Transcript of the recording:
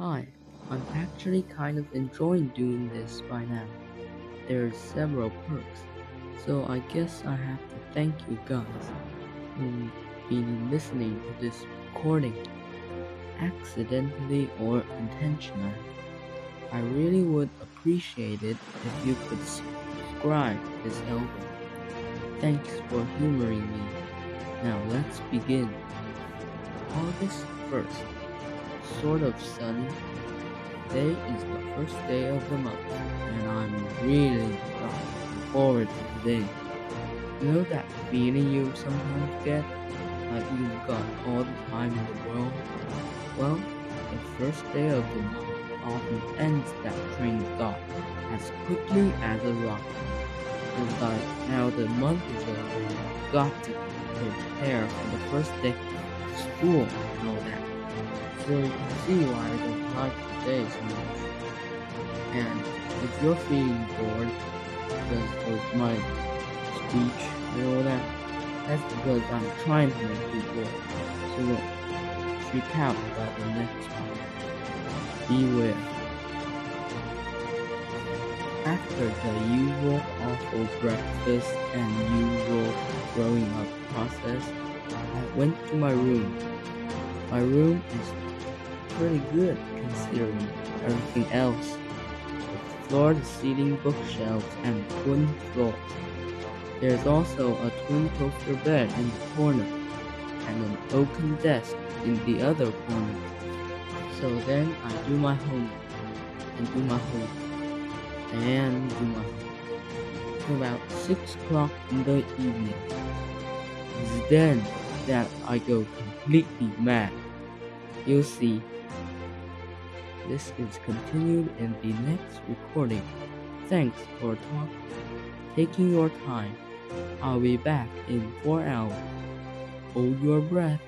Hi, I'm actually kind of enjoying doing this by now. There's several perks, so I guess I have to thank you guys who've been listening to this recording, accidentally or intentionally. I really would appreciate it if you could subscribe this album. Thanks for humoring me. Now let's begin. August 1st. Sort of sunny. Today is the first day of the month, and I'm really looking forward to today. You know that feeling you sometimes get? Like you've got all the time in the world? Well, the first day of the month often ends that train of thought as quickly as a rocket. It's like now the month is over, you've got to prepare for the first day of school and all that. So you can see why don't like today so much. And if you're feeling bored because of my speech and all that, that's because I'm trying to make you bored. So don't freak out about the next one. Beware. After the usual awful breakfast and usual growing up process, I went to my room. My room is pretty good considering everything else. With floor to ceiling bookshelves and twin floors. There's also a twin toaster bed in the corner and an oaken desk in the other corner. So then I do my homework and do my homework and do my homework about six o'clock in the evening. It's then that I go completely mad. You'll see. This is continued in the next recording. Thanks for talk, taking your time. I'll be back in four hours. Hold your breath.